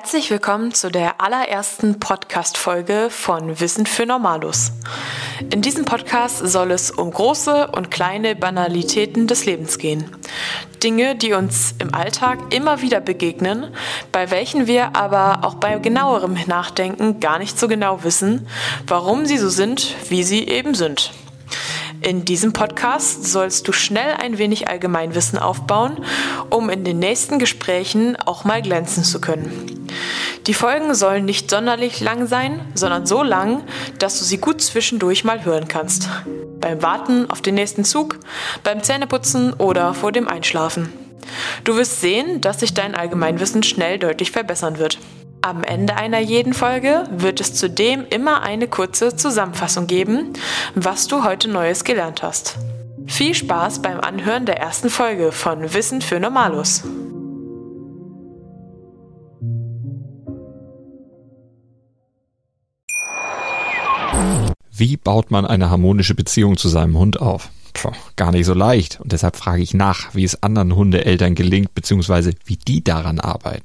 Herzlich willkommen zu der allerersten Podcast-Folge von Wissen für Normalus. In diesem Podcast soll es um große und kleine Banalitäten des Lebens gehen. Dinge, die uns im Alltag immer wieder begegnen, bei welchen wir aber auch bei genauerem Nachdenken gar nicht so genau wissen, warum sie so sind, wie sie eben sind. In diesem Podcast sollst du schnell ein wenig Allgemeinwissen aufbauen, um in den nächsten Gesprächen auch mal glänzen zu können. Die Folgen sollen nicht sonderlich lang sein, sondern so lang, dass du sie gut zwischendurch mal hören kannst. Beim Warten auf den nächsten Zug, beim Zähneputzen oder vor dem Einschlafen. Du wirst sehen, dass sich dein Allgemeinwissen schnell deutlich verbessern wird. Am Ende einer jeden Folge wird es zudem immer eine kurze Zusammenfassung geben, was du heute Neues gelernt hast. Viel Spaß beim Anhören der ersten Folge von Wissen für Normalus. Wie baut man eine harmonische Beziehung zu seinem Hund auf? Puh, gar nicht so leicht. Und deshalb frage ich nach, wie es anderen Hundeeltern gelingt, beziehungsweise wie die daran arbeiten.